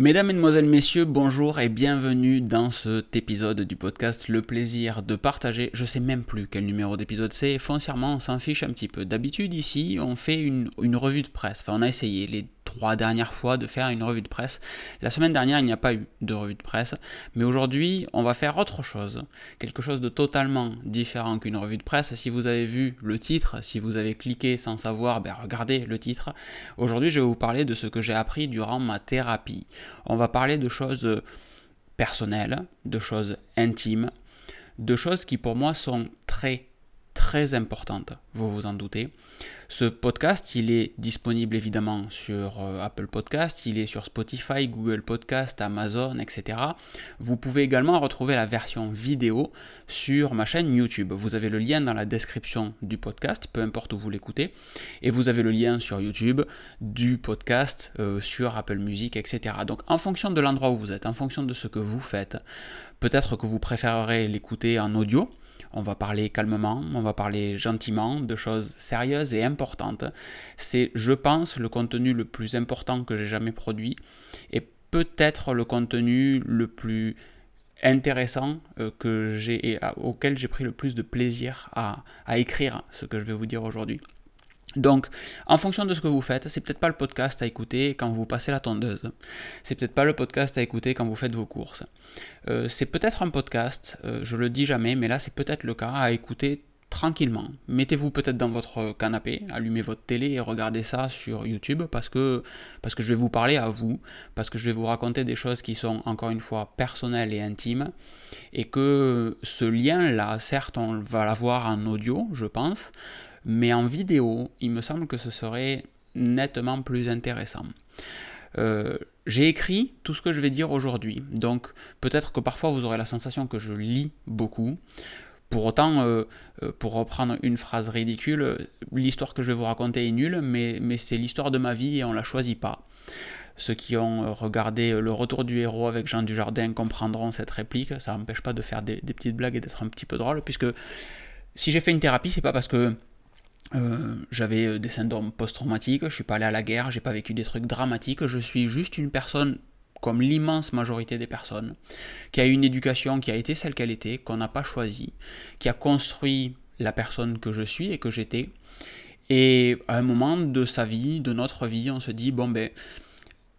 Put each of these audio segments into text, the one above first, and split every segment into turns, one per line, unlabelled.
Mesdames, Mesdemoiselles, Messieurs, bonjour et bienvenue dans cet épisode du podcast Le plaisir de partager. Je sais même plus quel numéro d'épisode c'est, foncièrement on s'en fiche un petit peu. D'habitude ici on fait une, revue de presse, enfin on a essayé les trois dernières fois de faire une revue de presse. La semaine dernière il n'y a pas eu de revue de presse, mais aujourd'hui on va faire autre chose, quelque chose de totalement différent qu'une revue de presse. Si vous avez vu le titre, si vous avez cliqué sans savoir, ben regardez le titre. Aujourd'hui je vais vous parler de ce que j'ai appris durant ma thérapie on va parler de choses personnelles, de choses intimes, de choses qui pour moi sont très très importante, vous vous en doutez. Ce podcast, il est disponible évidemment sur euh, Apple Podcast, il est sur Spotify, Google Podcast, Amazon, etc. Vous pouvez également retrouver la version vidéo sur ma chaîne YouTube. Vous avez le lien dans la description du podcast, peu importe où vous l'écoutez, et vous avez le lien sur YouTube du podcast, euh, sur Apple Music, etc. Donc en fonction de l'endroit où vous êtes, en fonction de ce que vous faites, peut-être que vous préférerez l'écouter en audio on va parler calmement, on va parler gentiment de choses sérieuses et importantes. C'est, je pense, le contenu le plus important que j'ai jamais produit et peut-être le contenu le plus intéressant euh, que j'ai et auquel j'ai pris le plus de plaisir à écrire ce que je vais vous dire aujourd'hui. Donc, en fonction de ce que vous faites, c'est peut-être pas le podcast à écouter quand vous passez la tondeuse. C'est peut-être pas le podcast à écouter quand vous faites vos courses. Euh, c'est peut-être un podcast, euh, je le dis jamais, mais là c'est peut-être le cas, à écouter tranquillement. Mettez-vous peut-être dans votre canapé, allumez votre télé et regardez ça sur YouTube parce que, parce que je vais vous parler à vous, parce que je vais vous raconter des choses qui sont encore une fois personnelles et intimes et que ce lien-là, certes on va l'avoir en audio, je pense, mais en vidéo, il me semble que ce serait nettement plus intéressant. Euh, j'ai écrit tout ce que je vais dire aujourd'hui, donc peut-être que parfois vous aurez la sensation que je lis beaucoup. Pour autant, euh, euh, pour reprendre une phrase ridicule, l'histoire que je vais vous raconter est nulle, mais, mais c'est l'histoire de ma vie et on la choisit pas. Ceux qui ont regardé Le Retour du héros avec Jean Dujardin comprendront cette réplique. Ça n'empêche pas de faire des, des, petites blagues et d'être un petit peu drôle, puisque si j'ai fait une thérapie, c'est pas parce que euh, j'avais euh, des syndromes post-traumatiques, je suis pas allé à la guerre, j'ai pas vécu des trucs dramatiques, je suis juste une personne comme l'immense majorité des personnes, qui a eu une éducation qui a été celle qu'elle était, qu'on n'a pas choisie, qui a construit la personne que je suis et que j'étais. Et à un moment de sa vie, de notre vie, on se dit, bon ben,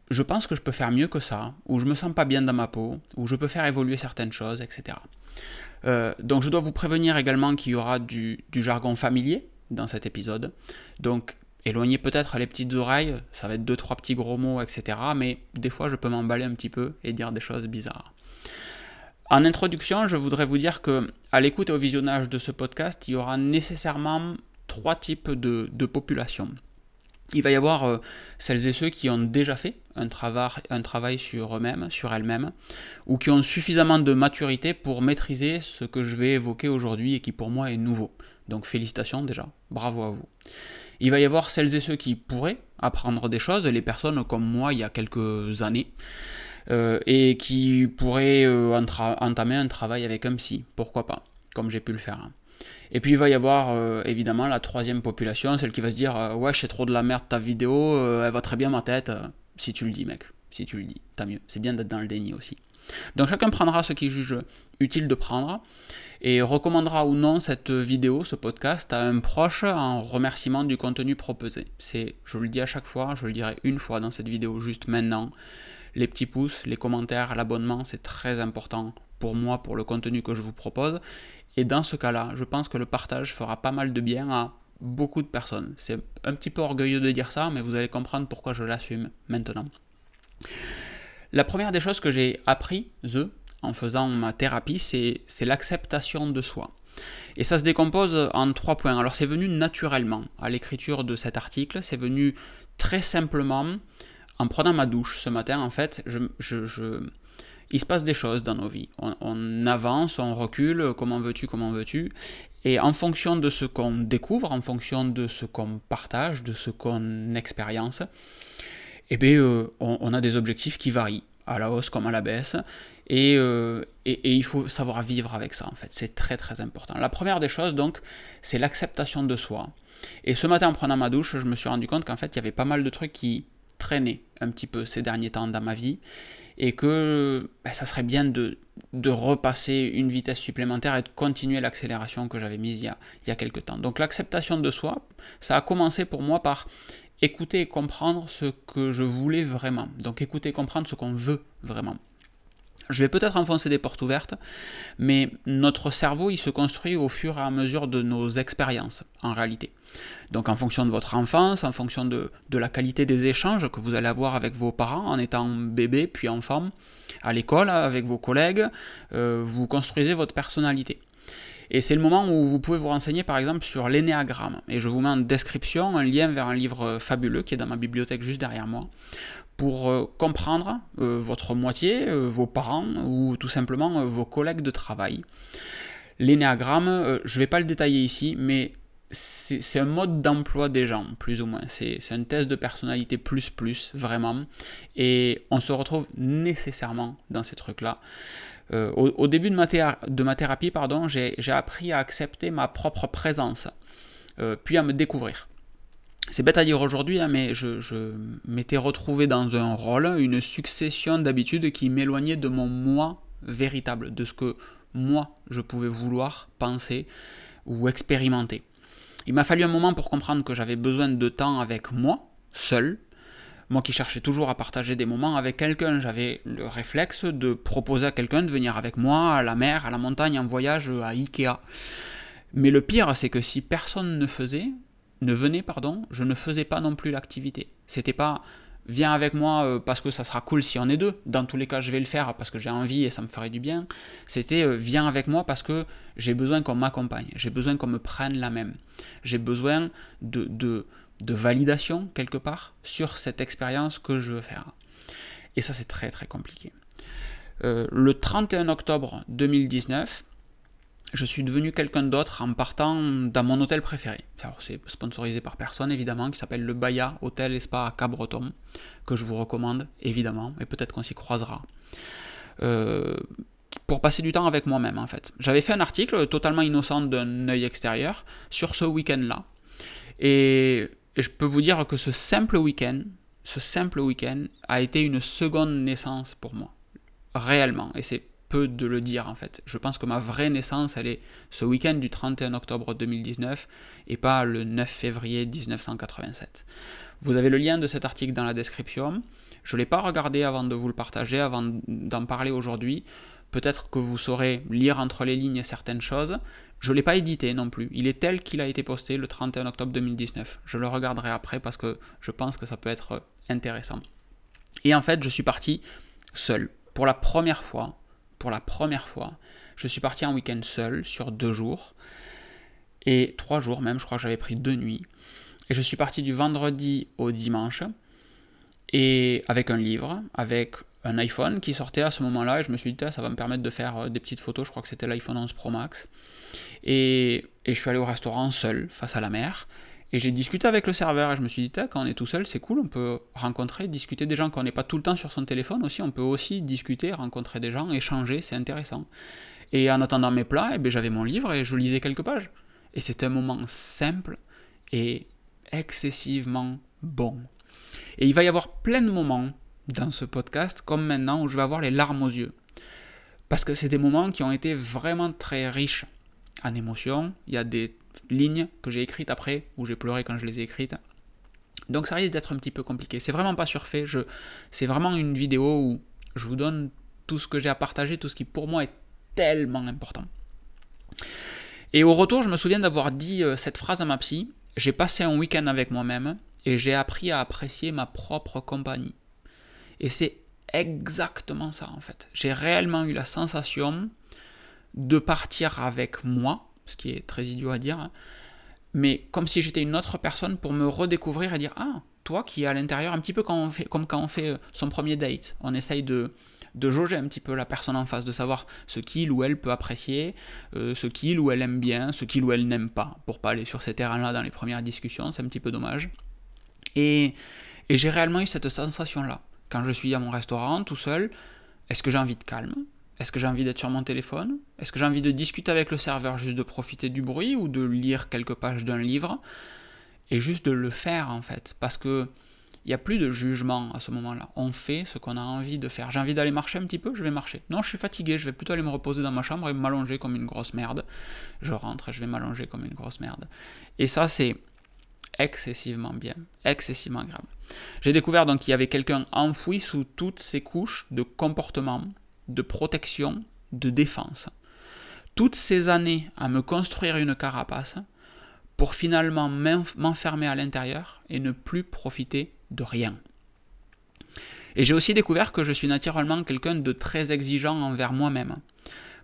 je pense que je peux faire mieux que ça, ou je me sens pas bien dans ma peau, ou je peux faire évoluer certaines choses, etc. Euh, donc je dois vous prévenir également qu'il y aura du jargon familier, dans cet épisode. Donc éloignez peut-être les petites oreilles, ça va être deux trois petits gros mots, etc. Mais des fois je peux m'emballer un petit peu et dire des choses bizarres. En introduction, je voudrais vous dire que à l'écoute et au visionnage de ce podcast, il y aura nécessairement trois types de, populations. Il va y avoir euh, celles et ceux qui ont déjà fait un travail, un travail sur eux-mêmes, sur elles-mêmes, ou qui ont suffisamment de maturité pour maîtriser ce que je vais évoquer aujourd'hui et qui pour moi est nouveau. Donc félicitations déjà, bravo à vous. Il va y avoir celles et ceux qui pourraient apprendre des choses, les personnes comme moi il y a quelques années, euh, et qui pourraient euh, entamer un travail avec un psy, pourquoi pas, comme j'ai pu le faire. Et puis il va y avoir euh, évidemment la troisième population, celle qui va se dire Ouais, c'est trop de la merde ta vidéo, elle va très bien ma tête. si tu le dis, mec, si tu le dis, tant mieux. C'est bien d'être dans le déni aussi. Donc chacun prendra ce qu'il juge utile de prendre et recommandera ou non cette vidéo, ce podcast à un proche en remerciement du contenu proposé. C'est, je le dis à chaque fois, je le dirai une fois dans cette vidéo juste maintenant. Les petits pouces, les commentaires, l'abonnement, c'est très important pour moi, pour le contenu que je vous propose. Et dans ce cas-là, je pense que le partage fera pas mal de bien à beaucoup de personnes. C'est un petit peu orgueilleux de dire ça, mais vous allez comprendre pourquoi je l'assume maintenant. La première des choses que j'ai appris, en faisant ma thérapie, c'est l'acceptation de soi. Et ça se décompose en trois points. Alors c'est venu naturellement à l'écriture de cet article, c'est venu très simplement en prenant ma douche ce matin. En fait, je, il se passe des choses dans nos vies. On, avance, on recule, comment veux-tu, comment veux-tu. Et en fonction de ce qu'on découvre, en fonction de ce qu'on partage, de ce qu'on expérience, eh bien, euh, on a des objectifs qui varient à la hausse comme à la baisse. Euh, et, et, il faut savoir vivre avec ça, en fait. C'est très très important. La première des choses, donc, c'est l'acceptation de soi. Et ce matin, en prenant ma douche, je me suis rendu compte qu'en fait, il y avait pas mal de trucs qui traîné un petit peu ces derniers temps dans ma vie et que ben, ça serait bien de, de, repasser une vitesse supplémentaire et de continuer l'accélération que j'avais mise il y, a, il y a quelques temps. Donc l'acceptation de soi, ça a commencé pour moi par écouter et comprendre ce que je voulais vraiment. Donc écouter et comprendre ce qu'on veut vraiment. Je vais peut-être enfoncer des portes ouvertes, mais notre cerveau, il se construit au fur et à mesure de nos expériences, en réalité. Donc en fonction de votre enfance, en fonction de, la qualité des échanges que vous allez avoir avec vos parents en étant bébé puis enfant, à l'école, avec vos collègues, euh, vous construisez votre personnalité. Et c'est le moment où vous pouvez vous renseigner par exemple sur l'énéagramme. Et je vous mets en description un lien vers un livre fabuleux qui est dans ma bibliothèque juste derrière moi pour euh, comprendre euh, votre moitié, euh, vos parents ou tout simplement vos collègues de travail. L'énéagramme, je ne vais pas le détailler ici, mais c'est un mode d'emploi des gens, plus ou moins. C'est un test de personnalité plus plus, vraiment. Et on se retrouve nécessairement dans ces trucs-là. Au, début de ma, thérapie, pardon, j'ai appris à accepter ma propre présence, puis à me découvrir. C'est bête à dire aujourd'hui, hein, mais je, m'étais retrouvé dans un rôle, une succession d'habitudes qui m'éloignaient de mon moi véritable, de ce que moi je pouvais vouloir, penser ou expérimenter. Il m'a fallu un moment pour comprendre que j'avais besoin de temps avec moi, seul. Moi qui cherchais toujours à partager des moments avec quelqu'un, j'avais le réflexe de proposer à quelqu'un de venir avec moi à la mer, à la montagne, en voyage, à Ikea. Mais le pire, c'est que si personne ne faisait, ne venait, pardon, je ne faisais pas non plus l'activité. C'était pas viens avec moi euh, parce que ça sera cool si on est deux. Dans tous les cas, je vais le faire parce que j'ai envie et ça me ferait du bien. C'était euh, viens avec moi parce que j'ai besoin qu'on m'accompagne. J'ai besoin qu'on me prenne la même. J'ai besoin de, de, de, validation quelque part sur cette expérience que je veux faire. Et ça, c'est très très compliqué. Euh, le 31 octobre 2019, je suis devenu quelqu'un d'autre en partant dans mon hôtel préféré. c'est sponsorisé par personne évidemment, qui s'appelle le Baya Hôtel et Spa à Cabreton, que je vous recommande évidemment, et peut-être qu'on s'y croisera. Euh, pour passer du temps avec moi-même en fait. J'avais fait un article totalement innocent d'un œil extérieur sur ce week-end-là. Et, et je peux vous dire que ce simple week-end, ce simple week-end a été une seconde naissance pour moi. Réellement. Et c'est peu de le dire en fait. Je pense que ma vraie naissance, elle est ce week-end du 31 octobre 2019 et pas le 9 février 1987. Vous avez le lien de cet article dans la description. Je ne l'ai pas regardé avant de vous le partager, avant d'en parler aujourd'hui. Peut-être que vous saurez lire entre les lignes certaines choses. Je ne l'ai pas édité non plus. Il est tel qu'il a été posté le 31 octobre 2019. Je le regarderai après parce que je pense que ça peut être intéressant. Et en fait, je suis parti seul. Pour la première fois, pour la première fois. Je suis parti en week-end seul sur deux jours. Et trois jours même, je crois que j'avais pris deux nuits. Et je suis parti du vendredi au dimanche. Et avec un livre, avec un iPhone qui sortait à ce moment-là. Et je me suis dit, ça va me permettre de faire euh, des petites photos. Je crois que c'était l'iPhone 11 Pro Max. Et, et je suis allé au restaurant seul, face à la mer. Et j'ai discuté avec le serveur et je me suis dit, quand on est tout seul, c'est cool, on peut rencontrer, discuter des gens, quand on n'est pas tout le temps sur son téléphone aussi, on peut aussi discuter, rencontrer des gens, échanger, c'est intéressant. Et en attendant mes plats, eh ben, j'avais mon livre et je lisais quelques pages. Et c'était un moment simple et excessivement bon. Et il va y avoir plein de moments dans ce podcast, comme maintenant, où je vais avoir les larmes aux yeux. Parce que c'est des moments qui ont été vraiment très riches en émotions. Il y a des lignes que j'ai écrites après, où j'ai pleuré quand je les ai écrites. Donc ça risque d'être un petit peu compliqué. C'est vraiment pas surfait. C'est vraiment une vidéo où je vous donne tout ce que j'ai à partager, tout ce qui pour moi est tellement important. Et au retour, je me souviens d'avoir dit euh, cette phrase à ma psy. J'ai passé un week-end avec moi-même et j'ai appris à apprécier ma propre compagnie. Et c'est exactement ça en fait. J'ai réellement eu la sensation de partir avec moi, ce qui est très idiot à dire, hein. mais comme si j'étais une autre personne pour me redécouvrir et dire Ah, toi qui es à l'intérieur, un petit peu comme quand on fait euh, son premier date, on essaye de, de jauger un petit peu la personne en face, de savoir ce qu'il ou elle peut apprécier, euh, ce qu'il ou elle aime bien, ce qu'il ou elle n'aime pas, pour pas aller sur ces terrains-là dans les premières discussions, c'est un petit peu dommage. Et, et j'ai réellement eu cette sensation-là. Quand je suis à mon restaurant tout seul, est-ce que j'ai envie de calme? Est-ce que j'ai envie d'être sur mon téléphone? Est-ce que j'ai envie de discuter avec le serveur juste de profiter du bruit ou de lire quelques pages d'un livre Et juste de le faire en fait? Parce que Il n'y a plus de jugement à ce moment-là. On fait ce qu'on a envie de faire. J'ai envie d'aller marcher un petit peu, je vais marcher. Non, je suis fatigué, je vais plutôt aller me reposer dans ma chambre et m'allonger comme une grosse merde. Je rentre et je vais m'allonger comme une grosse merde. Et ça, c'est excessivement bien, excessivement agréable. J'ai découvert donc qu'il y avait quelqu'un enfoui sous toutes ces couches de comportement, de protection, de défense. Toutes ces années à me construire une carapace pour finalement m'enfermer à l'intérieur et ne plus profiter de rien. Et j'ai aussi découvert que je suis naturellement quelqu'un de très exigeant envers moi-même.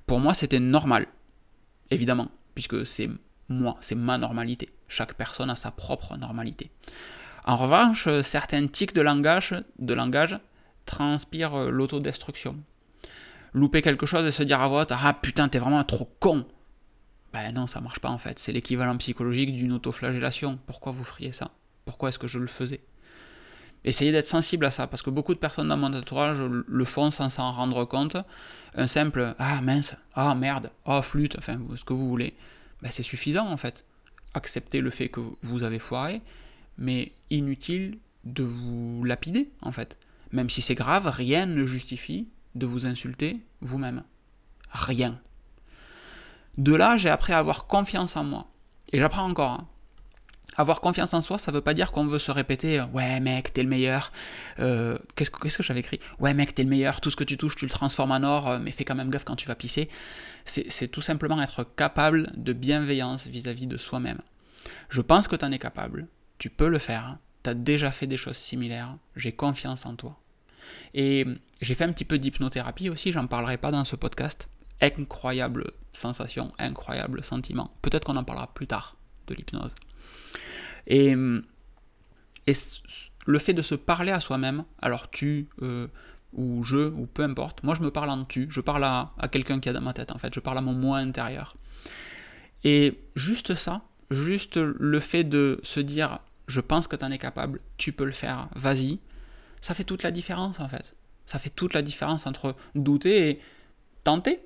Pour moi, c'était normal, évidemment, puisque c'est moi, c'est ma normalité. Chaque personne a sa propre normalité. En revanche, certains tics de langage, transpirent l'autodestruction. Louper quelque chose et se dire à voix Ah putain, t'es vraiment trop con Ben non, ça marche pas en fait. C'est l'équivalent psychologique d'une autoflagellation. Pourquoi vous feriez ça? Pourquoi est-ce que je le faisais? Essayez d'être sensible à ça, parce que beaucoup de personnes dans mon entourage le font sans s'en rendre compte. Un simple Ah mince, ah merde, ah flûte, enfin ce que vous voulez, ben, c'est suffisant en fait. Acceptez le fait que vous avez foiré, mais inutile de vous lapider en fait. Même si c'est grave, rien ne justifie de vous insulter vous-même. Rien. De là, j'ai appris à avoir confiance en moi. Et j'apprends encore. Hein. Avoir confiance en soi, ça veut pas dire qu'on veut se répéter Ouais, mec, t'es le meilleur. Euh, qu'est-ce que, j'avais écrit? Ouais, mec, t'es le meilleur. Tout ce que tu touches, tu le transformes en or, euh, mais fais quand même gaffe quand tu vas pisser. C'est, tout simplement être capable de bienveillance vis-à-vis de soi-même. Je pense que tu en es capable. Tu peux le faire. Tu as déjà fait des choses similaires. J'ai confiance en toi. Et j'ai fait un petit peu d'hypnothérapie aussi, j'en parlerai pas dans ce podcast. Incroyable sensation, incroyable sentiment. Peut-être qu'on en parlera plus tard de l'hypnose. Et, et, le fait de se parler à soi-même, alors tu euh, ou je, ou peu importe, moi je me parle en tu, je parle à, à quelqu'un qui est dans ma tête en fait, je parle à mon moi intérieur. Et juste ça, juste le fait de se dire je pense que tu en es capable, tu peux le faire, vas-y, ça fait toute la différence en fait. Ça fait toute la différence entre douter et tenter.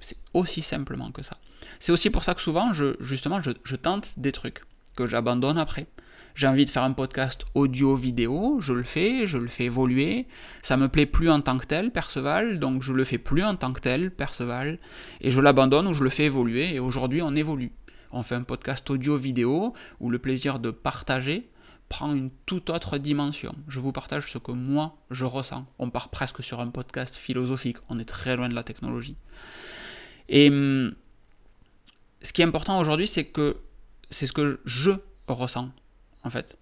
C'est aussi simplement que ça. C'est aussi pour ça que souvent, je, justement, je, tente des trucs que j'abandonne après. J'ai envie de faire un podcast audio-vidéo, je le fais, je le fais évoluer. Ça me plaît plus en tant que tel, Perceval, donc je le fais plus en tant que tel, Perceval, et je l'abandonne ou je le fais évoluer. Et aujourd'hui, on évolue. On fait un podcast audio-vidéo où le plaisir de partager prend une toute autre dimension. Je vous partage ce que moi je ressens. On part presque sur un podcast philosophique, on est très loin de la technologie. Et hum, ce qui est important aujourd'hui, c'est que c'est ce que je ressens, en fait.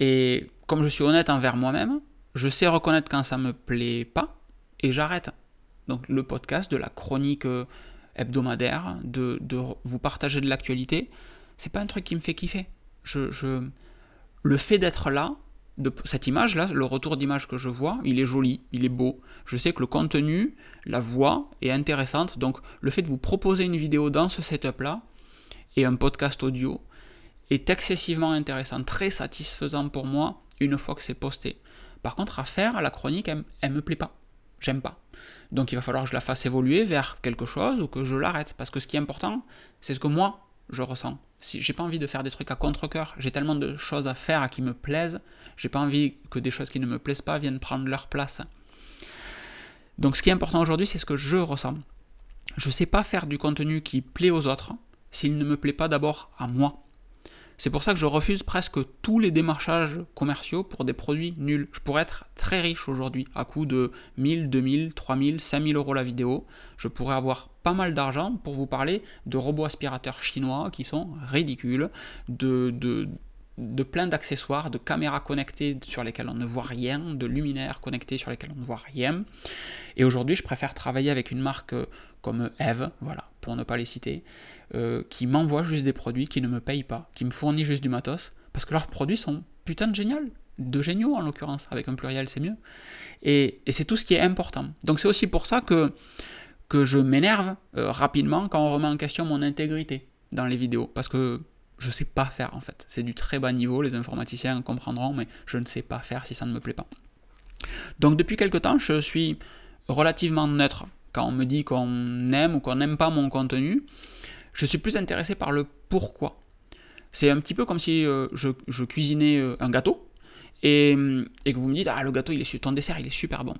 Et comme je suis honnête envers moi-même, je sais reconnaître quand ça me plaît pas et j'arrête. Donc le podcast, de la chronique euh, hebdomadaire, de, vous partager de l'actualité, c'est pas un truc qui me fait kiffer. je, le fait d'être là, de cette image-là, le retour d'image que je vois, il est joli, il est beau. Je sais que le contenu, la voix est intéressante. Donc le fait de vous proposer une vidéo dans ce setup-là et un podcast audio est excessivement intéressant, très satisfaisant pour moi une fois que c'est posté. Par contre, à faire, la chronique, elle, elle me plaît pas. J'aime pas. Donc il va falloir que je la fasse évoluer vers quelque chose ou que je l'arrête. Parce que ce qui est important, c'est ce que moi, je ressens. Si j'ai pas envie de faire des trucs à contre-coeur, j'ai tellement de choses à faire qui me plaisent, j'ai pas envie que des choses qui ne me plaisent pas viennent prendre leur place. Donc ce qui est important aujourd'hui, c'est ce que je ressens. Je sais pas faire du contenu qui plaît aux autres s'il ne me plaît pas d'abord à moi. C'est pour ça que je refuse presque tous les démarchages commerciaux pour des produits nuls. Je pourrais être très riche aujourd'hui, à coût de 1000, 2000, 3000, 5000 euros la vidéo. Je pourrais avoir pas mal d'argent pour vous parler de robots aspirateurs chinois qui sont ridicules, de, de, de plein d'accessoires, de caméras connectées sur lesquelles on ne voit rien, de luminaires connectés sur lesquels on ne voit rien. Et aujourd'hui, je préfère travailler avec une marque comme Eve, voilà, pour ne pas les citer, euh, qui m'envoient juste des produits, qui ne me payent pas, qui me fournissent juste du matos, parce que leurs produits sont putain de génial, de géniaux en l'occurrence, avec un pluriel c'est mieux. Et, c'est tout ce qui est important. Donc c'est aussi pour ça que, que je m'énerve euh, rapidement quand on remet en question mon intégrité dans les vidéos, parce que je sais pas faire en fait. C'est du très bas niveau, les informaticiens comprendront, mais je ne sais pas faire si ça ne me plaît pas. Donc depuis quelque temps, je suis relativement neutre quand on me dit qu'on aime ou qu'on n'aime pas mon contenu je suis plus intéressé par le pourquoi. C'est un petit peu comme si euh, je, cuisinais euh, un gâteau et, et que vous me dites ah le gâteau il est ton dessert il est super bon.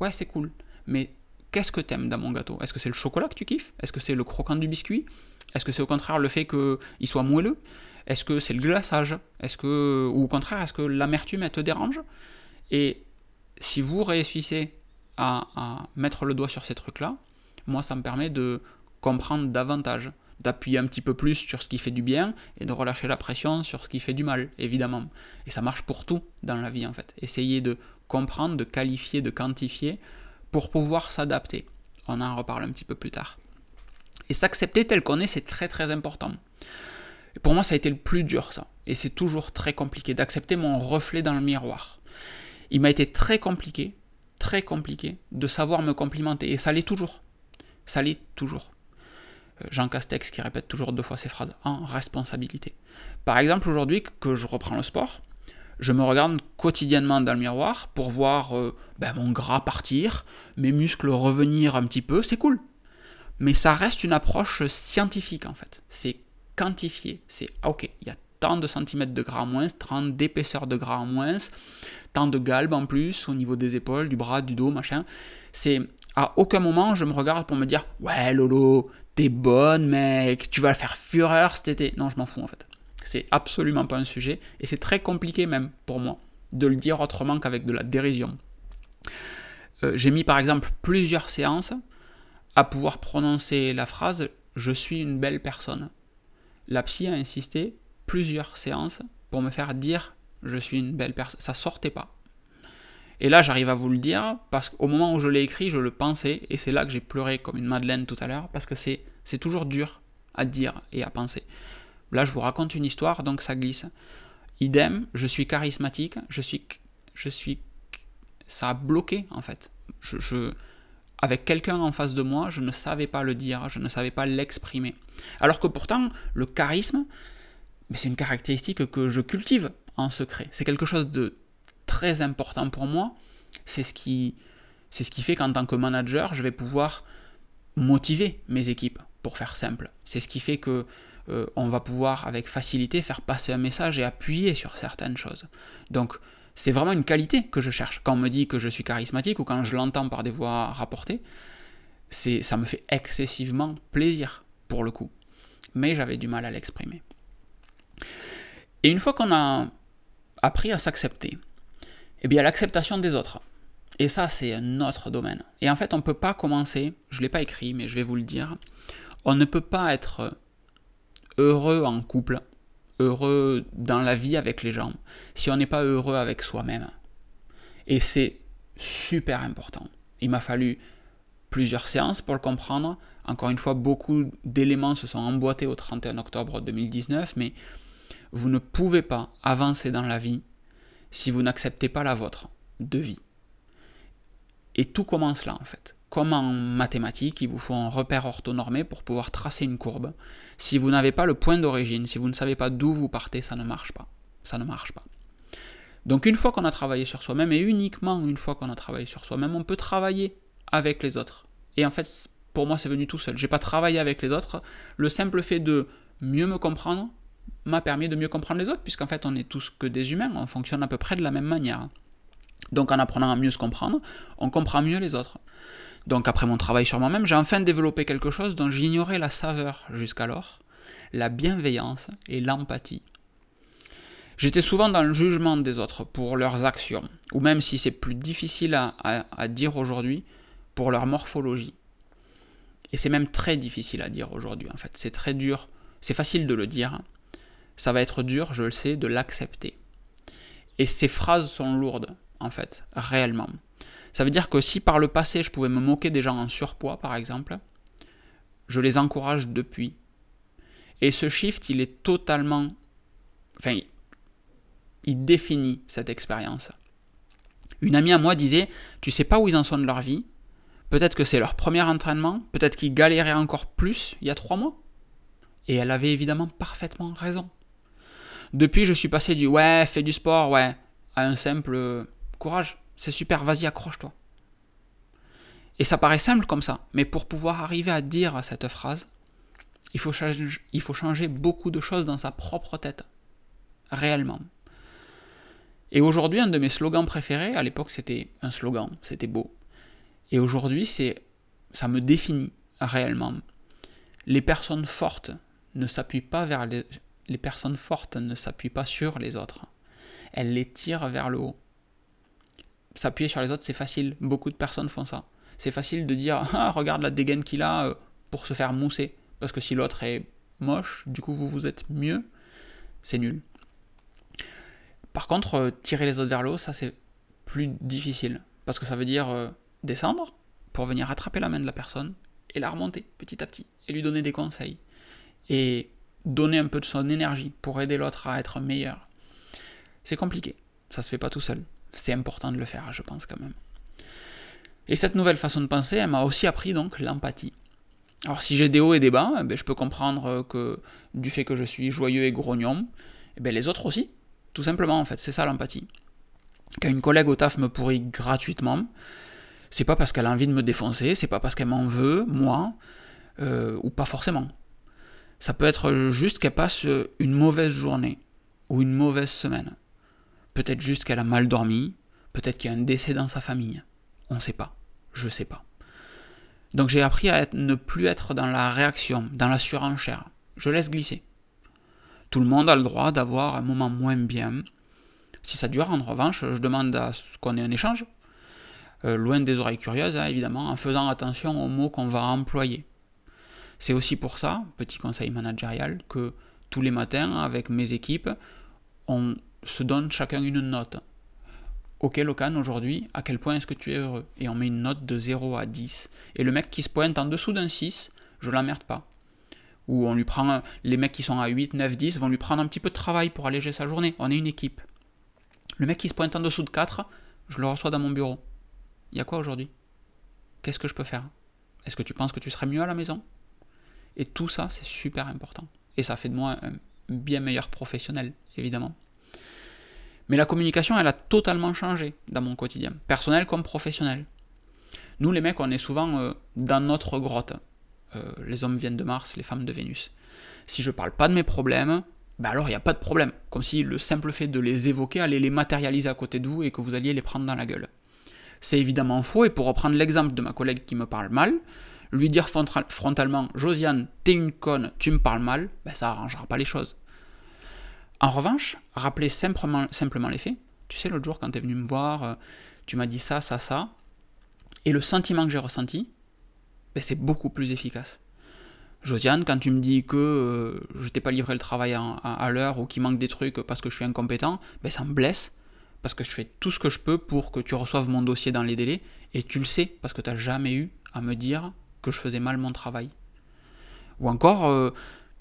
Ouais c'est cool, mais qu'est-ce que t'aimes dans mon gâteau? Est-ce que c'est le chocolat que tu kiffes? Est-ce que c'est le croquant du biscuit? Est-ce que c'est au contraire le fait qu'il soit moelleux? Est-ce que c'est le glaçage? Est-ce que ou au contraire est-ce que l'amertume te dérange? Et si vous réussissez à, à mettre le doigt sur ces trucs-là, moi ça me permet de comprendre davantage d'appuyer un petit peu plus sur ce qui fait du bien et de relâcher la pression sur ce qui fait du mal, évidemment. Et ça marche pour tout dans la vie en fait. Essayez de comprendre, de qualifier, de quantifier pour pouvoir s'adapter. On en reparle un petit peu plus tard. Et s'accepter tel qu'on est, c'est très très important. Et pour moi, ça a été le plus dur, ça. Et c'est toujours très compliqué d'accepter mon reflet dans le miroir. Il m'a été très compliqué, très compliqué de savoir me complimenter. Et ça l'est toujours. Ça l'est toujours. Euh, Jean Castex qui répète toujours deux fois ces phrases en responsabilité. Par exemple, aujourd'hui que je reprends le sport, je me regarde quotidiennement dans le miroir pour voir euh, ben, mon gras partir, mes muscles revenir un petit peu, c'est cool. Mais ça reste une approche scientifique en fait. C'est quantifié. C'est ah, ok, il y a tant de centimètres de gras en moins, tant d'épaisseur de gras en moins, tant de galbe en plus au niveau des épaules, du bras, du dos, machin. C'est à aucun moment je me regarde pour me dire ouais Lolo, t'es bonne mec, tu vas faire fureur cet été. Non, je m'en fous en fait. C'est absolument pas un sujet et c'est très compliqué même pour moi de le dire autrement qu'avec de la dérision. Euh, j'ai mis par exemple plusieurs séances à pouvoir prononcer la phrase Je suis une belle personne. La psy a insisté plusieurs séances pour me faire dire Je suis une belle personne. Ça sortait pas. Et là, j'arrive à vous le dire parce qu'au moment où je l'ai écrit, je le pensais et c'est là que j'ai pleuré comme une madeleine tout à l'heure parce que c'est toujours dur à dire et à penser. Là, je vous raconte une histoire, donc ça glisse. Idem, je suis charismatique, je suis, je suis, ça a bloqué en fait. Je, avec quelqu'un en face de moi, je ne savais pas le dire, je ne savais pas l'exprimer. Alors que pourtant, le charisme, c'est une caractéristique que je cultive en secret. C'est quelque chose de très important pour moi. C'est ce qui, c'est fait qu'en tant que manager, je vais pouvoir motiver mes équipes, pour faire simple. C'est ce qui fait que euh, on va pouvoir avec facilité faire passer un message et appuyer sur certaines choses. Donc c'est vraiment une qualité que je cherche. Quand on me dit que je suis charismatique ou quand je l'entends par des voix rapportées, c'est, ça me fait excessivement plaisir pour le coup. Mais j'avais du mal à l'exprimer. Et une fois qu'on a appris à s'accepter, eh bien l'acceptation des autres. Et ça, c'est un autre domaine. Et en fait, on ne peut pas commencer, je ne l'ai pas écrit, mais je vais vous le dire, on ne peut pas être heureux en couple, heureux dans la vie avec les gens, si on n'est pas heureux avec soi-même. Et c'est super important. Il m'a fallu plusieurs séances pour le comprendre. Encore une fois, beaucoup d'éléments se sont emboîtés au 31 octobre 2019, mais vous ne pouvez pas avancer dans la vie si vous n'acceptez pas la vôtre de vie. Et tout commence là en fait. Comme en mathématiques, il vous faut un repère orthonormé pour pouvoir tracer une courbe. Si vous n'avez pas le point d'origine, si vous ne savez pas d'où vous partez, ça ne marche pas. Ça ne marche pas. Donc une fois qu'on a travaillé sur soi-même, et uniquement une fois qu'on a travaillé sur soi-même, on peut travailler avec les autres. Et en fait, pour moi, c'est venu tout seul. J'ai pas travaillé avec les autres. Le simple fait de mieux me comprendre m'a permis de mieux comprendre les autres, puisqu'en fait, on est tous que des humains, on fonctionne à peu près de la même manière. Donc en apprenant à mieux se comprendre, on comprend mieux les autres. Donc après mon travail sur moi-même, j'ai enfin développé quelque chose dont j'ignorais la saveur jusqu'alors, la bienveillance et l'empathie. J'étais souvent dans le jugement des autres pour leurs actions, ou même si c'est plus difficile à, dire aujourd'hui, pour leur morphologie. Et c'est même très difficile à dire aujourd'hui en fait, c'est très dur, c'est facile de le dire, ça va être dur, je le sais, de l'accepter. Et ces phrases sont lourdes, en fait, réellement. Ça veut dire que si par le passé je pouvais me moquer des gens en surpoids, par exemple, je les encourage depuis. Et ce shift, il est totalement... Enfin, il définit cette expérience. Une amie à moi disait, tu sais pas où ils en sont de leur vie, peut-être que c'est leur premier entraînement, peut-être qu'ils galéraient encore plus il y a trois mois. Et elle avait évidemment parfaitement raison. Depuis, je suis passé du ouais, fais du sport, ouais, à un simple courage. C'est super, vas-y, accroche-toi. Et ça paraît simple comme ça, mais pour pouvoir arriver à dire cette phrase, il faut, changer, il faut changer beaucoup de choses dans sa propre tête, réellement. Et aujourd'hui, un de mes slogans préférés, à l'époque c'était un slogan, c'était beau. Et aujourd'hui, c'est ça me définit réellement. Les personnes fortes ne s'appuient pas vers les, les personnes fortes ne s'appuient pas sur les autres. Elles les tirent vers le haut. S'appuyer sur les autres, c'est facile. Beaucoup de personnes font ça. C'est facile de dire ah, regarde la dégaine qu'il a euh, pour se faire mousser. Parce que si l'autre est moche, du coup vous vous êtes mieux, c'est nul. Par contre, euh, tirer les autres vers le haut, ça c'est plus difficile. Parce que ça veut dire euh, descendre pour venir attraper la main de la personne et la remonter petit à petit et lui donner des conseils. Et donner un peu de son énergie pour aider l'autre à être meilleur. C'est compliqué, ça se fait pas tout seul. C'est important de le faire, je pense quand même. Et cette nouvelle façon de penser, elle m'a aussi appris donc l'empathie. Alors si j'ai des hauts et des bas, eh ben, je peux comprendre que du fait que je suis joyeux et grognon, eh ben, les autres aussi. Tout simplement en fait, c'est ça l'empathie. Quand une collègue au taf me pourrit gratuitement, c'est pas parce qu'elle a envie de me défoncer, c'est pas parce qu'elle m'en veut, moi, euh, ou pas forcément. Ça peut être juste qu'elle passe une mauvaise journée ou une mauvaise semaine. Peut-être juste qu'elle a mal dormi, peut-être qu'il y a un décès dans sa famille. On ne sait pas. Je ne sais pas. Donc j'ai appris à ne plus être dans la réaction, dans la surenchère. Je laisse glisser. Tout le monde a le droit d'avoir un moment moins bien. Si ça dure, en revanche, je demande à ce qu'on ait un échange. Euh, loin des oreilles curieuses, hein, évidemment, en faisant attention aux mots qu'on va employer. C'est aussi pour ça, petit conseil managérial, que tous les matins, avec mes équipes, on se donne chacun une note. Ok Locan, aujourd'hui, à quel point est-ce que tu es heureux? Et on met une note de 0 à 10. Et le mec qui se pointe en dessous d'un 6, je l'emmerde pas. Ou on lui prend, les mecs qui sont à 8, 9, 10 vont lui prendre un petit peu de travail pour alléger sa journée. On est une équipe. Le mec qui se pointe en dessous de 4, je le reçois dans mon bureau. Il y a quoi aujourd'hui? Qu'est-ce que je peux faire? Est-ce que tu penses que tu serais mieux à la maison? Et tout ça, c'est super important. Et ça fait de moi un bien meilleur professionnel, évidemment. Mais la communication, elle a totalement changé dans mon quotidien, personnel comme professionnel. Nous, les mecs, on est souvent euh, dans notre grotte. Euh, les hommes viennent de Mars, les femmes de Vénus. Si je parle pas de mes problèmes, ben alors il n'y a pas de problème. Comme si le simple fait de les évoquer allait les matérialiser à côté de vous et que vous alliez les prendre dans la gueule. C'est évidemment faux, et pour reprendre l'exemple de ma collègue qui me parle mal, lui dire frontalement Josiane, t'es une conne, tu me parles mal, ben ça arrangera pas les choses. En revanche, rappeler simplement, les faits. Tu sais, l'autre jour, quand tu es venu me voir, euh, tu m'as dit ça, ça, ça. Et le sentiment que j'ai ressenti, ben c'est beaucoup plus efficace. Josiane, quand tu me dis que euh, je t'ai pas livré le travail à, l'heure ou qu'il manque des trucs parce que je suis incompétent, ben ça me blesse parce que je fais tout ce que je peux pour que tu reçoives mon dossier dans les délais et tu le sais parce que tu n'as jamais eu à me dire que je faisais mal mon travail. Ou encore, euh,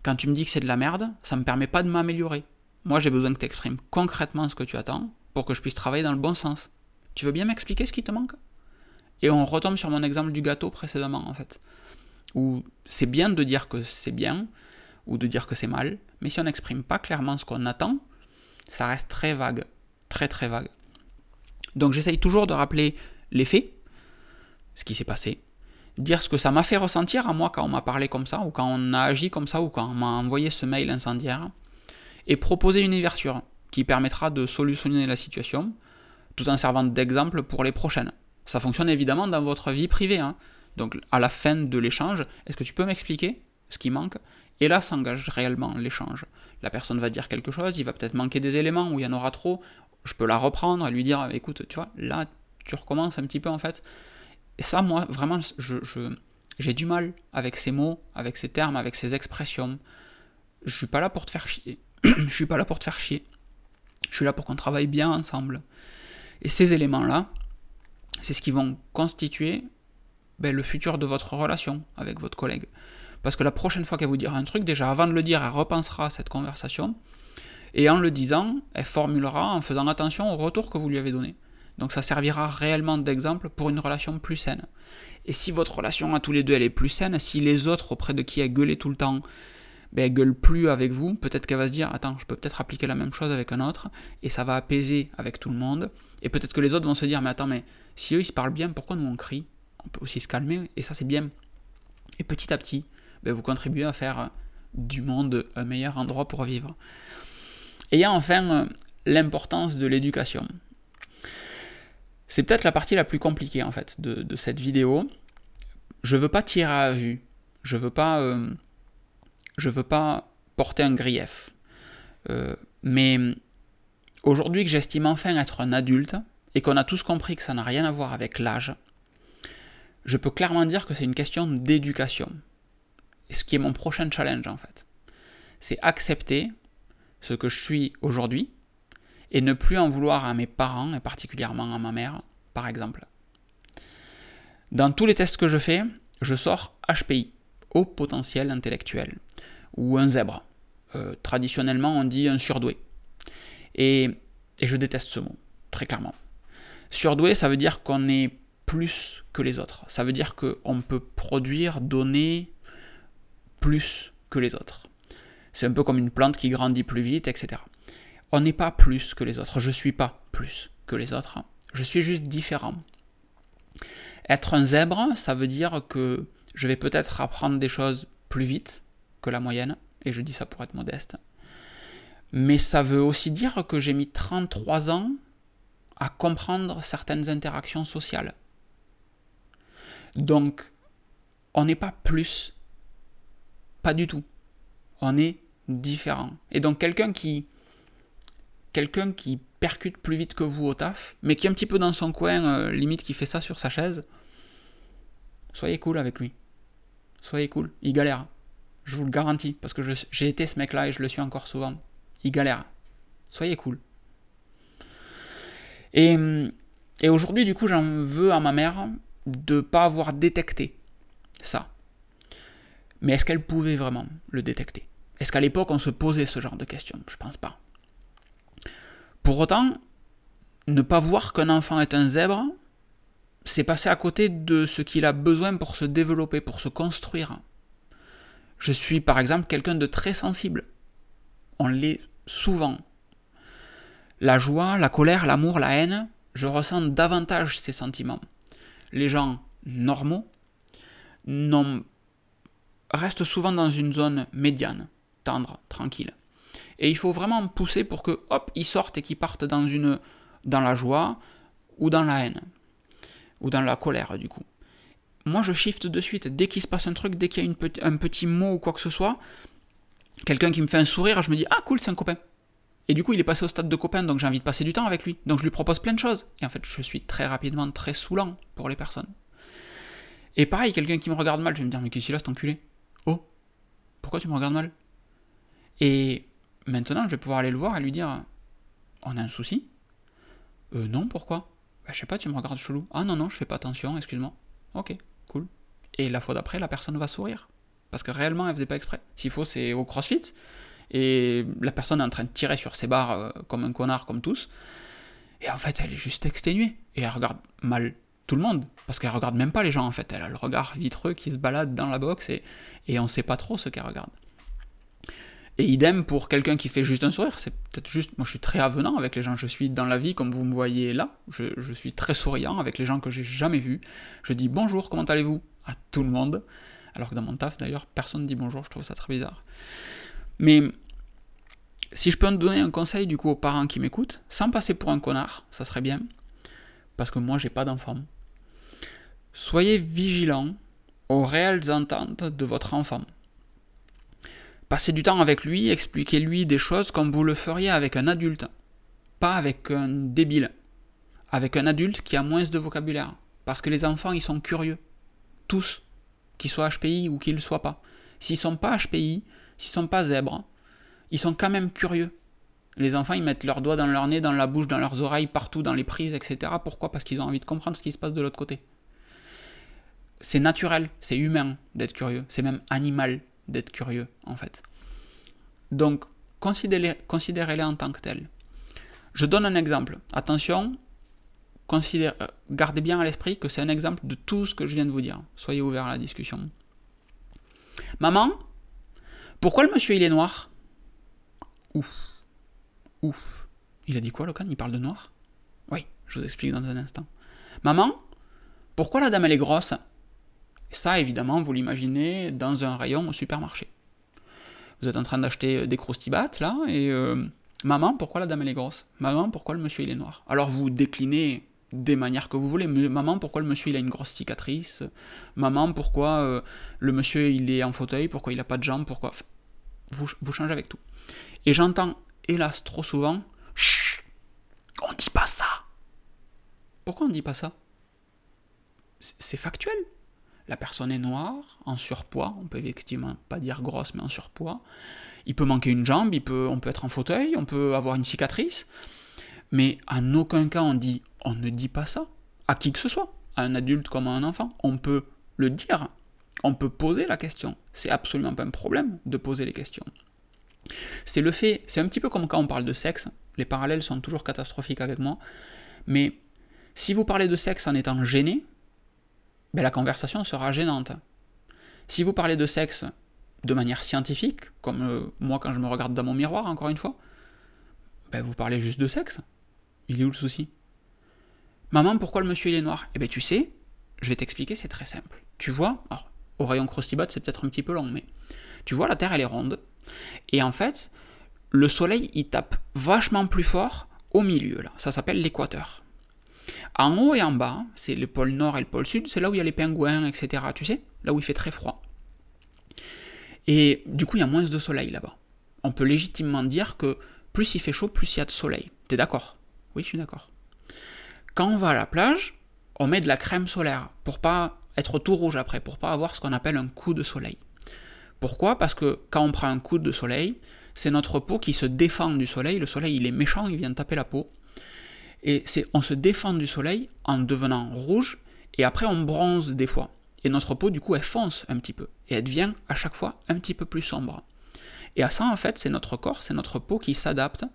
quand tu me dis que c'est de la merde, ça ne me permet pas de m'améliorer. Moi, j'ai besoin que tu exprimes concrètement ce que tu attends pour que je puisse travailler dans le bon sens. Tu veux bien m'expliquer ce qui te manque? Et on retombe sur mon exemple du gâteau précédemment, en fait. Où c'est bien de dire que c'est bien, ou de dire que c'est mal, mais si on n'exprime pas clairement ce qu'on attend, ça reste très vague. Très très vague. Donc j'essaye toujours de rappeler les faits, ce qui s'est passé, dire ce que ça m'a fait ressentir à moi quand on m'a parlé comme ça, ou quand on a agi comme ça, ou quand on m'a envoyé ce mail incendiaire, et proposer une ouverture qui permettra de solutionner la situation, tout en servant d'exemple pour les prochaines. Ça fonctionne évidemment dans votre vie privée. Hein. Donc à la fin de l'échange, est-ce que tu peux m'expliquer ce qui manque? Et là s'engage réellement l'échange. La personne va dire quelque chose, il va peut-être manquer des éléments, ou il y en aura trop. Je peux la reprendre et lui dire, écoute, tu vois, là, tu recommences un petit peu en fait. Et ça, moi, vraiment, je, j'ai du mal avec ces mots, avec ces termes, avec ces expressions. Je suis pas là pour te faire chier. je suis pas là pour te faire chier. Je suis là pour qu'on travaille bien ensemble. Et ces éléments-là, c'est ce qui vont constituer ben, le futur de votre relation avec votre collègue. Parce que la prochaine fois qu'elle vous dira un truc, déjà avant de le dire, elle repensera cette conversation. Et en le disant, elle formulera en faisant attention au retour que vous lui avez donné. Donc ça servira réellement d'exemple pour une relation plus saine. Et si votre relation à tous les deux elle est plus saine, si les autres auprès de qui elle gueulait tout le temps, ben, elle gueule plus avec vous, peut-être qu'elle va se dire attends, je peux peut-être appliquer la même chose avec un autre, et ça va apaiser avec tout le monde. Et peut-être que les autres vont se dire mais attends, mais si eux ils se parlent bien, pourquoi nous on crie? On peut aussi se calmer, et ça c'est bien. Et petit à petit, ben, vous contribuez à faire du monde un meilleur endroit pour vivre. Et il y a enfin euh, l'importance de l'éducation. C'est peut-être la partie la plus compliquée en fait de, cette vidéo. Je veux pas tirer à vue. Je veux pas, euh, je veux pas porter un grief. Euh, mais aujourd'hui que j'estime enfin être un adulte et qu'on a tous compris que ça n'a rien à voir avec l'âge, je peux clairement dire que c'est une question d'éducation. Et ce qui est mon prochain challenge en fait. C'est accepter ce que je suis aujourd'hui et ne plus en vouloir à mes parents et particulièrement à ma mère, par exemple. Dans tous les tests que je fais, je sors HPI, haut potentiel intellectuel, ou un zèbre. Euh, traditionnellement, on dit un surdoué. Et, et je déteste ce mot, très clairement. Surdoué, ça veut dire qu'on est plus que les autres. Ça veut dire qu'on peut produire, donner plus que les autres. C'est un peu comme une plante qui grandit plus vite, etc. On n'est pas plus que les autres. Je ne suis pas plus que les autres. Je suis juste différent. Être un zèbre, ça veut dire que je vais peut-être apprendre des choses plus vite que la moyenne, et je dis ça pour être modeste. Mais ça veut aussi dire que j'ai mis 33 ans à comprendre certaines interactions sociales. Donc, on n'est pas plus. Pas du tout. On est différent. Et donc, quelqu'un qui. Quelqu'un qui percute plus vite que vous au taf, mais qui est un petit peu dans son coin, euh, limite qui fait ça sur sa chaise, soyez cool avec lui. Soyez cool. Il galère. Je vous le garantis, parce que j'ai été ce mec-là et je le suis encore souvent. Il galère. Soyez cool. Et, et aujourd'hui, du coup, j'en veux à ma mère de ne pas avoir détecté ça. Mais est-ce qu'elle pouvait vraiment le détecter? Est-ce qu'à l'époque on se posait ce genre de questions? Je pense pas. Pour autant, ne pas voir qu'un enfant est un zèbre, c'est passer à côté de ce qu'il a besoin pour se développer, pour se construire. Je suis par exemple quelqu'un de très sensible. On l'est souvent. La joie, la colère, l'amour, la haine, je ressens davantage ces sentiments les gens normaux restent souvent dans une zone médiane, tendre, tranquille. Et il faut vraiment pousser pour que, hop, ils sortent et qu'ils partent dans, une, dans la joie ou dans la haine. Ou dans la colère, du coup. Moi, je shift de suite. Dès qu'il se passe un truc, dès qu'il y a un petit mot ou quoi que ce soit, quelqu'un qui me fait un sourire, je me dis, ah cool, c'est un copain. Et du coup, il est passé au stade de copain, donc j'ai envie de passer du temps avec lui. Donc je lui propose plein de choses. Et en fait, je suis très rapidement très saoulant pour les personnes. Et pareil, quelqu'un qui me regarde mal, je vais me dire, mais qu'est-ce qu'il a cet enculé? Oh, pourquoi tu me regardes mal? Et maintenant, je vais pouvoir aller le voir et lui dire, on a un souci? Euh, non, pourquoi? Bah, Je sais pas, tu me regardes chelou. Ah non, non, je fais pas attention, excuse-moi. Ok, cool. Et la fois d'après, la personne va sourire. Parce que réellement, elle faisait pas exprès. S'il faut, c'est au crossfit et la personne est en train de tirer sur ses barres euh, comme un connard, comme tous. Et en fait, elle est juste exténuée. Et elle regarde mal tout le monde, parce qu'elle regarde même pas les gens en fait. Elle a le regard vitreux qui se balade dans la boxe et, et on sait pas trop ce qu'elle regarde. Et idem pour quelqu'un qui fait juste un sourire, c'est peut-être juste, moi je suis très avenant avec les gens, je suis dans la vie comme vous me voyez là, je, suis très souriant avec les gens que j'ai jamais vus. Je dis bonjour, comment allez-vous? À tout le monde, alors que dans mon taf d'ailleurs, personne ne dit bonjour, je trouve ça très bizarre. Mais si je peux donner un conseil du coup aux parents qui m'écoutent, sans passer pour un connard, ça serait bien, parce que moi j'ai pas d'enfant. Soyez vigilants aux réelles ententes de votre enfant. Passez du temps avec lui, expliquez-lui des choses comme vous le feriez avec un adulte, pas avec un débile, avec un adulte qui a moins de vocabulaire. Parce que les enfants, ils sont curieux. Tous. Qu'ils soient HPI ou qu'ils ne soient pas. S'ils sont pas HPI, s'ils sont pas zèbres, ils sont quand même curieux. Les enfants, ils mettent leurs doigts dans leur nez, dans la bouche, dans leurs oreilles, partout, dans les prises, etc. Pourquoi? Parce qu'ils ont envie de comprendre ce qui se passe de l'autre côté. C'est naturel, c'est humain d'être curieux, c'est même animal d'être curieux, en fait. Donc, considérez-les en tant que tels. Je donne un exemple. Attention, euh, gardez bien à l'esprit que c'est un exemple de tout ce que je viens de vous dire. Soyez ouverts à la discussion. Maman, pourquoi le monsieur il est noir? Ouf. Ouf. Il a dit quoi, Locan Il parle de noir? Oui, je vous explique dans un instant. Maman, pourquoi la dame elle est grosse? Ça, évidemment, vous l'imaginez dans un rayon au supermarché. Vous êtes en train d'acheter des croustibates, là, et euh, Maman, pourquoi la dame elle est grosse? Maman, pourquoi le monsieur il est noir? Alors vous déclinez des manières que vous voulez. Maman, pourquoi le monsieur il a une grosse cicatrice? Maman, pourquoi euh, le monsieur il est en fauteuil? Pourquoi il a pas de jambes? Pourquoi? Vous, vous changez avec tout. Et j'entends, hélas, trop souvent, Chut On dit pas ça Pourquoi on dit pas ça? C'est factuel? La personne est noire, en surpoids, on peut effectivement pas dire grosse, mais en surpoids. Il peut manquer une jambe, on peut être en fauteuil, on peut avoir une cicatrice. Mais en aucun cas on dit on ne dit pas ça à qui que ce soit, à un adulte comme à un enfant. On peut le dire, on peut poser la question. C'est absolument pas un problème de poser les questions. C'est le fait, c'est un petit peu comme quand on parle de sexe, les parallèles sont toujours catastrophiques avec moi, mais si vous parlez de sexe en étant gêné, ben la conversation sera gênante. Si vous parlez de sexe de manière scientifique, comme euh, moi quand je me regarde dans mon miroir, encore une fois, ben vous parlez juste de sexe. Il est où le souci? Maman, pourquoi le monsieur il est noir? Eh bien tu sais, je vais t'expliquer, c'est très simple. Tu vois, alors, au rayon crustibot c'est peut-être un petit peu long, mais tu vois, la Terre elle est ronde, et en fait, le Soleil il tape vachement plus fort au milieu, là. Ça s'appelle l'équateur. En haut et en bas, c'est le pôle nord et le pôle sud, c'est là où il y a les pingouins, etc. Tu sais Là où il fait très froid. Et du coup, il y a moins de soleil là-bas. On peut légitimement dire que plus il fait chaud, plus il y a de soleil. T'es d'accord? Oui, je suis d'accord. Quand on va à la plage, on met de la crème solaire pour pas être tout rouge après, pour pas avoir ce qu'on appelle un coup de soleil. Pourquoi? Parce que quand on prend un coup de soleil, c'est notre peau qui se défend du soleil. Le soleil, il est méchant, il vient taper la peau. Et c'est on se défend du soleil en devenant rouge et après on bronze des fois. Et notre peau du coup elle fonce un petit peu et elle devient à chaque fois un petit peu plus sombre. Et à ça en fait c'est notre corps, c'est notre peau qui s'adapte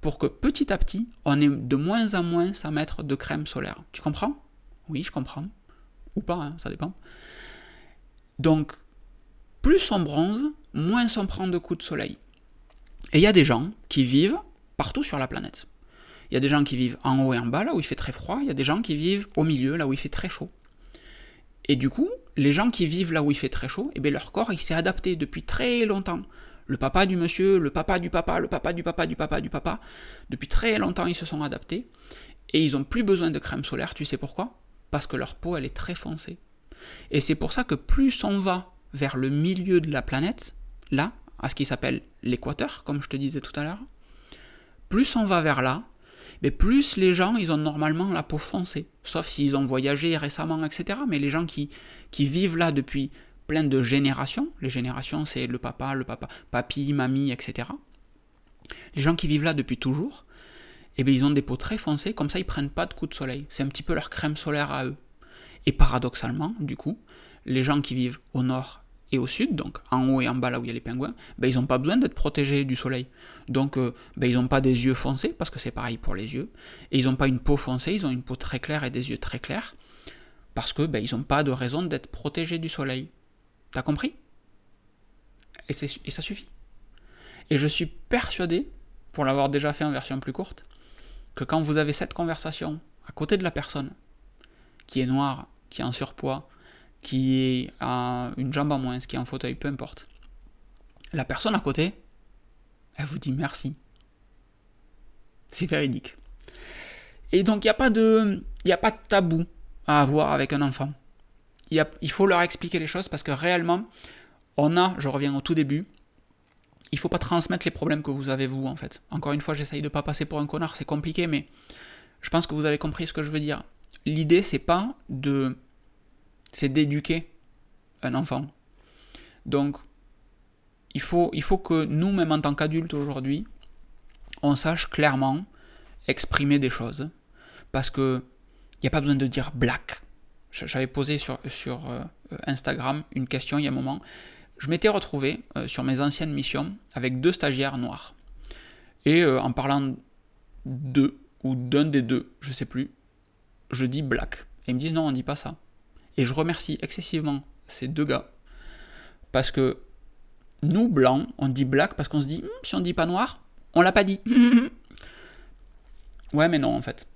pour que petit à petit on ait de moins en moins à mettre de crème solaire. Tu comprends? Oui, je comprends. Ou pas, hein, ça dépend. Donc plus on bronze, moins on prend de coups de soleil. Et il y a des gens qui vivent partout sur la planète. Il y a des gens qui vivent en haut et en bas, là où il fait très froid, il y a des gens qui vivent au milieu, là où il fait très chaud. Et du coup, les gens qui vivent là où il fait très chaud, eh bien leur corps il s'est adapté depuis très longtemps. Le papa du monsieur, le papa du papa, le papa du papa du papa du papa, depuis très longtemps ils se sont adaptés et ils n'ont plus besoin de crème solaire, tu sais pourquoi? Parce que leur peau elle est très foncée. Et c'est pour ça que plus on va vers le milieu de la planète, là, à ce qui s'appelle l'équateur, comme je te disais tout à l'heure, plus on va vers là, mais plus les gens, ils ont normalement la peau foncée, sauf s'ils ont voyagé récemment, etc. Mais les gens qui, qui vivent là depuis plein de générations, les générations c'est le papa, le papa, papy, mamie, etc. Les gens qui vivent là depuis toujours, eh bien, ils ont des peaux très foncées, comme ça ils prennent pas de coups de soleil. C'est un petit peu leur crème solaire à eux. Et paradoxalement, du coup, les gens qui vivent au nord et au sud, donc en haut et en bas là où il y a les pingouins, ben, ils n'ont pas besoin d'être protégés du soleil. Donc euh, ben, ils n'ont pas des yeux foncés, parce que c'est pareil pour les yeux, et ils n'ont pas une peau foncée, ils ont une peau très claire et des yeux très clairs, parce que ben, ils n'ont pas de raison d'être protégés du soleil. T'as compris? Et, et ça suffit. Et je suis persuadé, pour l'avoir déjà fait en version plus courte, que quand vous avez cette conversation à côté de la personne, qui est noire, qui est en surpoids, qui a une jambe en moins, qui est en fauteuil, peu importe. La personne à côté, elle vous dit merci. C'est véridique. Et donc il n'y a, pas de, a pas de tabou à avoir avec un enfant. Il, faut leur expliquer les choses parce que réellement, on a, je reviens au tout début, il faut pas transmettre les problèmes que vous avez vous en fait. Encore une fois, j'essaye de pas passer pour un connard, c'est compliqué, mais je pense que vous avez compris ce que je veux dire. L'idée, c'est pas de c'est d'éduquer un enfant. Donc, il faut, il faut que nous, même en tant qu'adultes aujourd'hui, on sache clairement exprimer des choses. Parce que il n'y a pas besoin de dire black. J'avais posé sur, sur euh, Instagram une question il y a un moment. Je m'étais retrouvé euh, sur mes anciennes missions avec deux stagiaires noirs. Et euh, en parlant d'eux, ou d'un des deux, je sais plus, je dis black. Et ils me disent non, on dit pas ça. Et je remercie excessivement ces deux gars. Parce que nous, blancs, on dit black parce qu'on se dit, hmm, si on dit pas noir, on l'a pas dit. ouais, mais non, en fait.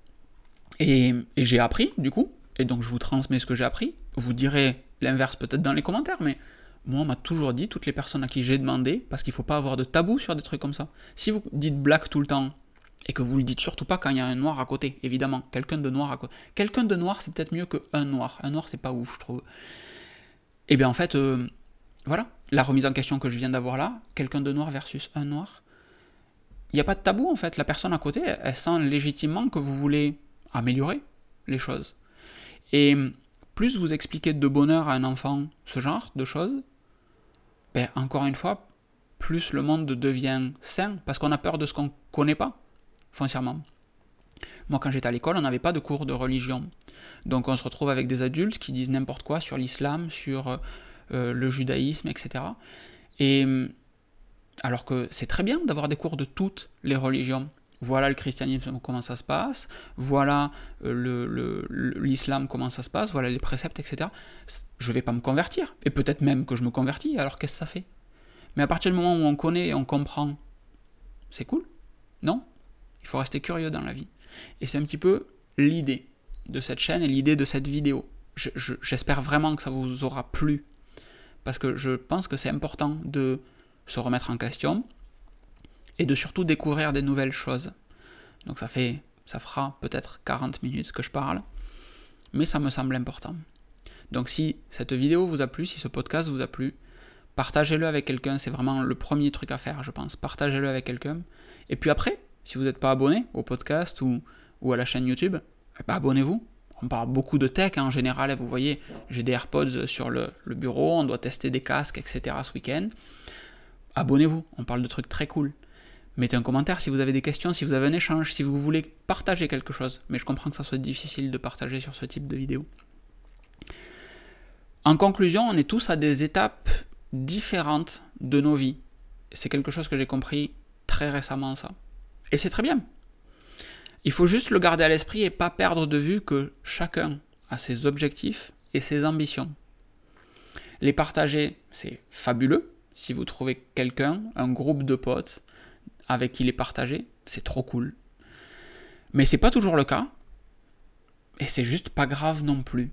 Et, j'ai appris, du coup, et donc je vous transmets ce que j'ai appris. Vous direz l'inverse peut-être dans les commentaires, mais Moi, on m'a toujours dit, toutes les personnes à qui j'ai demandé, parce qu'il ne faut pas avoir de tabou sur des trucs comme ça. Si vous dites black tout le temps, et que vous le dites surtout pas quand il y a un noir à côté, évidemment, quelqu'un de noir à côté. Quelqu'un de noir, c'est peut-être mieux qu'un noir. Un noir, c'est pas ouf, je trouve. Et eh bien en fait, euh, voilà, la remise en question que je viens d'avoir là, quelqu'un de noir versus un noir, il n'y a pas de tabou en fait. La personne à côté, elle sent légitimement que vous voulez améliorer les choses. Et plus vous expliquez de bonheur à un enfant ce genre de choses, ben, encore une fois, plus le monde devient sain, parce qu'on a peur de ce qu'on ne connaît pas, foncièrement. Moi, quand j'étais à l'école, on n'avait pas de cours de religion. Donc on se retrouve avec des adultes qui disent n'importe quoi sur l'islam, sur euh, le judaïsme, etc. Et alors que c'est très bien d'avoir des cours de toutes les religions. Voilà le christianisme, comment ça se passe, voilà euh, l'islam, comment ça se passe, voilà les préceptes, etc. Je ne vais pas me convertir. Et peut-être même que je me convertis, alors qu'est-ce que ça fait? Mais à partir du moment où on connaît et on comprend, c'est cool, non? Il faut rester curieux dans la vie. Et c'est un petit peu l'idée de cette chaîne et l'idée de cette vidéo. J'espère vraiment que ça vous aura plu. Parce que je pense que c'est important de se remettre en question et de surtout découvrir des nouvelles choses. Donc ça fait ça fera peut-être 40 minutes que je parle, mais ça me semble important. Donc si cette vidéo vous a plu, si ce podcast vous a plu, partagez-le avec quelqu'un, c'est vraiment le premier truc à faire, je pense. Partagez-le avec quelqu'un. Et puis après, si vous n'êtes pas abonné au podcast ou, à la chaîne YouTube, eh ben, abonnez-vous. On parle beaucoup de tech hein, en général, vous voyez, j'ai des AirPods sur le, le, bureau, on doit tester des casques, etc. ce week-end. Abonnez-vous, on parle de trucs très cool. Mettez un commentaire si vous avez des questions, si vous avez un échange, si vous voulez partager quelque chose. Mais je comprends que ça soit difficile de partager sur ce type de vidéo. En conclusion, on est tous à des étapes différentes de nos vies. C'est quelque chose que j'ai compris très récemment, ça. Et c'est très bien. Il faut juste le garder à l'esprit et pas perdre de vue que chacun a ses objectifs et ses ambitions. Les partager, c'est fabuleux. Si vous trouvez quelqu'un, un groupe de potes avec qui les partager, c'est trop cool. Mais c'est pas toujours le cas. Et c'est juste pas grave non plus.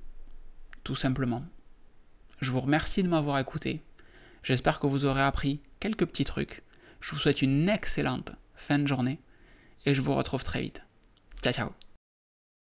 Tout simplement. Je vous remercie de m'avoir écouté. J'espère que vous aurez appris quelques petits trucs. Je vous souhaite une excellente fin de journée et je vous retrouve très vite. Ciao ciao